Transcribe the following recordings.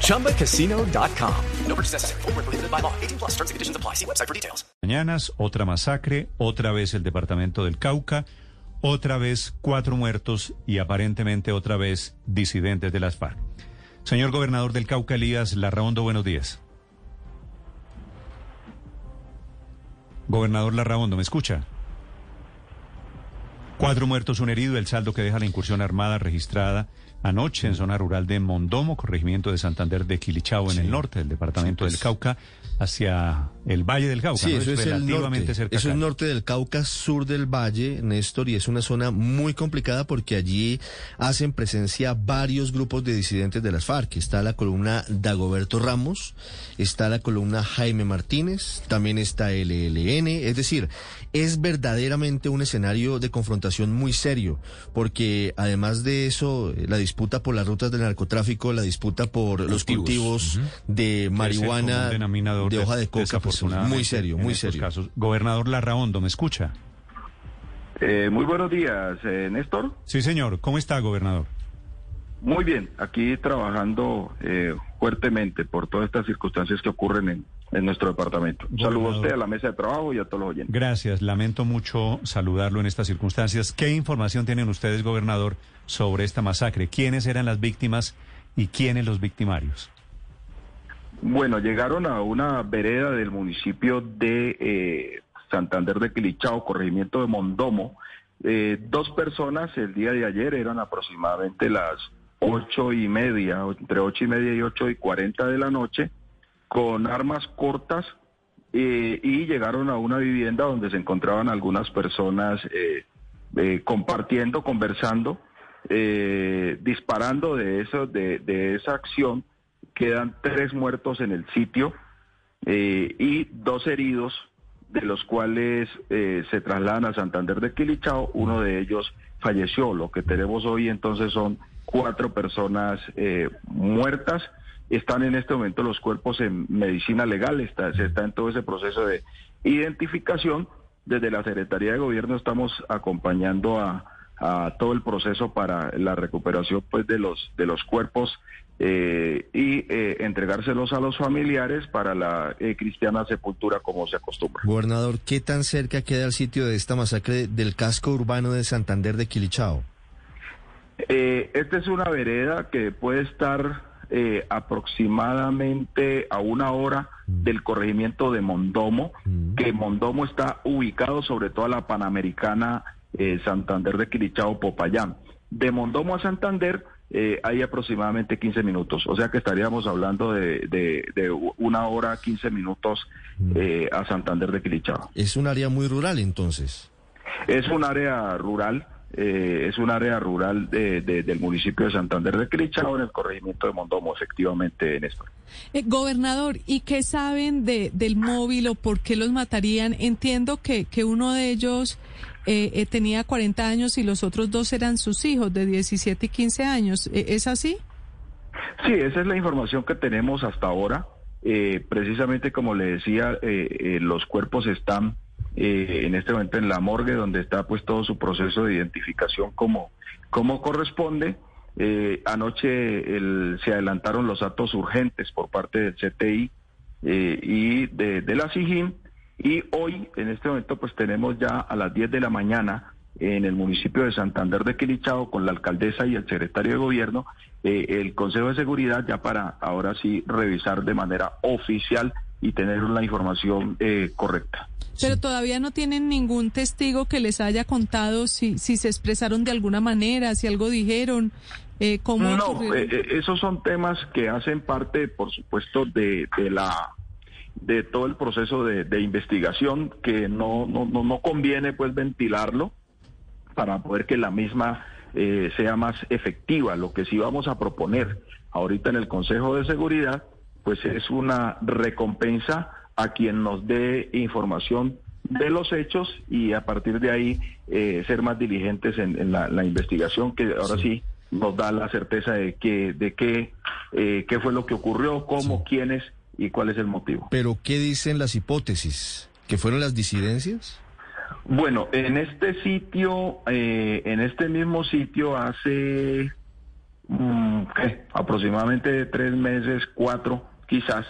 ChumbaCasino.com. No purchase necessary. Full prohibited by law. 18 plus terms and conditions apply. See website for details. Mañanas, otra masacre, otra vez el departamento del Cauca, otra vez cuatro muertos y aparentemente otra vez disidentes de las FARC. Señor gobernador del Cauca, Elías Larraondo, buenos días. Gobernador Larraondo, ¿me escucha? Cuatro muertos, un herido, el saldo que deja la incursión armada registrada anoche en zona rural de Mondomo, corregimiento de Santander de Quilichao, en el norte del departamento del Cauca, hacia el Valle del Cauca. Sí, ¿no? eso es, el relativamente norte. cerca Eso es norte del Cauca, sur del Valle, Néstor, y es una zona muy complicada porque allí hacen presencia varios grupos de disidentes de las FARC. Está la columna Dagoberto Ramos, está la columna Jaime Martínez, también está el ELN, es decir, es verdaderamente un escenario de confrontación muy serio, porque además de eso, la disputa por las rutas del narcotráfico, la disputa por los cultivos de marihuana, de hoja de coca, desafortunadamente, muy serio, muy serio. casos. Gobernador Larraondo, ¿me escucha? Eh, muy buenos días, eh, Néstor. Sí, señor. ¿Cómo está, gobernador? Muy bien, aquí trabajando eh, fuertemente por todas estas circunstancias que ocurren en, en nuestro departamento. Un saludo a usted, a la mesa de trabajo y a todos los oyentes. Gracias. Lamento mucho saludarlo en estas circunstancias. ¿Qué información tienen ustedes, gobernador, sobre esta masacre? ¿Quiénes eran las víctimas y quiénes los victimarios? Bueno, llegaron a una vereda del municipio de eh, Santander de Quilichao, corregimiento de Mondomo. Eh, dos personas el día de ayer eran aproximadamente las ocho y media, entre ocho y media y ocho y cuarenta de la noche, con armas cortas eh, y llegaron a una vivienda donde se encontraban algunas personas eh, eh, compartiendo, conversando, disparando de eso, de, de esa acción. Quedan tres muertos en el sitio eh, y dos heridos, de los cuales eh, se trasladan a Santander de Quilichao. Uno de ellos falleció. Lo que tenemos hoy entonces son cuatro personas eh, muertas. Están en este momento los cuerpos en medicina legal, está, se está en todo ese proceso de identificación. Desde la Secretaría de Gobierno estamos acompañando a, a todo el proceso para la recuperación pues de los de los cuerpos eh, y eh, entregárselos a los familiares para la eh, cristiana sepultura como se acostumbra. Gobernador, ¿qué tan cerca queda el sitio de esta masacre del casco urbano de Santander de Quilichao? Eh, esta es una vereda que puede estar eh, aproximadamente a una hora del corregimiento de Mondomo, que Mondomo está ubicado sobre toda la Panamericana eh, Santander de Quilichao Popayán. De Mondomo a Santander eh, hay aproximadamente 15 minutos, o sea que estaríamos hablando de, de- de una hora 15 minutos eh, a Santander de Quilichao. Es un área muy rural entonces. Es un área rural, eh, es un área rural de- de- del municipio de Santander de Quilichao en el corregimiento de Mondomo, efectivamente, Néstor. Eh, gobernador, ¿y qué saben de, del móvil o por qué los matarían? Entiendo que, que uno de ellos eh, eh, tenía 40 años y los otros dos eran sus hijos de 17 y 15 años. Eh, ¿Es así? Sí, esa es la información que tenemos hasta ahora. Eh, precisamente como le decía, eh, eh, los cuerpos están en este momento en la morgue, donde está pues todo su proceso de identificación como, como corresponde. Anoche el- se adelantaron los actos urgentes por parte del CTI y de, de la SIGIN. Y hoy, en este momento, pues tenemos ya a las 10 de la mañana en el municipio de Santander de Quilichao con la alcaldesa y el secretario de gobierno eh, el Consejo de Seguridad ya para ahora sí revisar de manera oficial y tener la información eh, correcta. Pero todavía no tienen ningún testigo que les haya contado si, si se expresaron de alguna manera, si algo dijeron, eh, cómo No, eh, eh, esos son temas que hacen parte, por supuesto, de, de la de todo el proceso de, de investigación que no, no, no, no conviene pues ventilarlo para poder que la misma eh, sea más efectiva. Lo que sí vamos a proponer ahorita en el Consejo de Seguridad, pues es una recompensa a quien nos dé información de los hechos y a partir de ahí eh, ser más diligentes en, la, investigación que ahora sí. nos da la certeza de que de qué eh, qué fue lo que ocurrió, cómo, quiénes y cuál es el motivo. Pero qué dicen las hipótesis, que fueron las disidencias. Bueno, en este sitio, eh, en este mismo sitio hace mm, aproximadamente tres meses, cuatro quizás,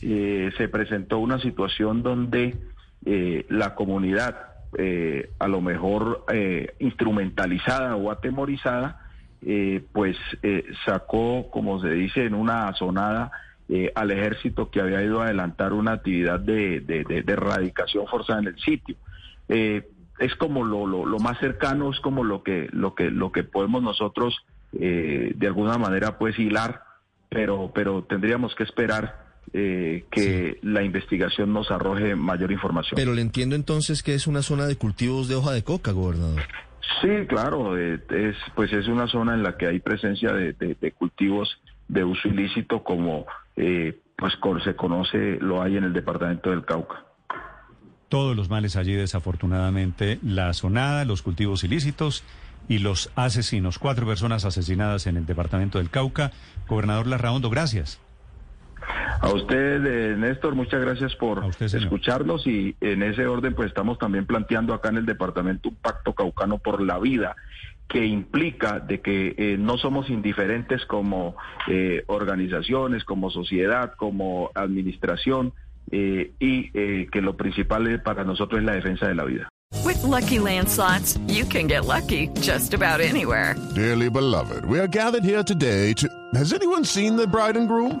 se presentó una situación donde eh, la comunidad, eh, a lo mejor eh, instrumentalizada o atemorizada, pues sacó, como se dice, en una sonada al ejército que había ido a adelantar una actividad de, erradicación forzada en el sitio. es como lo, lo, más cercano, es como lo que, lo que, lo que podemos nosotros de alguna manera pues hilar, pero, pero tendríamos que esperar eh, que la investigación nos arroje mayor información. Pero le entiendo entonces que es una zona de cultivos de hoja de coca, gobernador. Sí, claro, eh, es pues es una zona en la que hay presencia de, cultivos de uso ilícito como eh, pues se conoce lo hay en el departamento del Cauca. Todos los males allí, desafortunadamente, la zonada, los cultivos ilícitos y los asesinos. Cuatro personas asesinadas en el departamento del Cauca. Gobernador Larraondo, gracias. A usted, eh, Néstor, muchas gracias por escucharnos y en ese orden pues estamos también planteando acá en el departamento un pacto caucano por la vida que implica de que eh, no somos indiferentes como eh, organizaciones, como sociedad, como administración y que lo principal para nosotros es la defensa de la vida. With lucky landslots, you can get lucky just about anywhere. Dearly beloved, we are gathered here today to. Has anyone seen the bride and groom?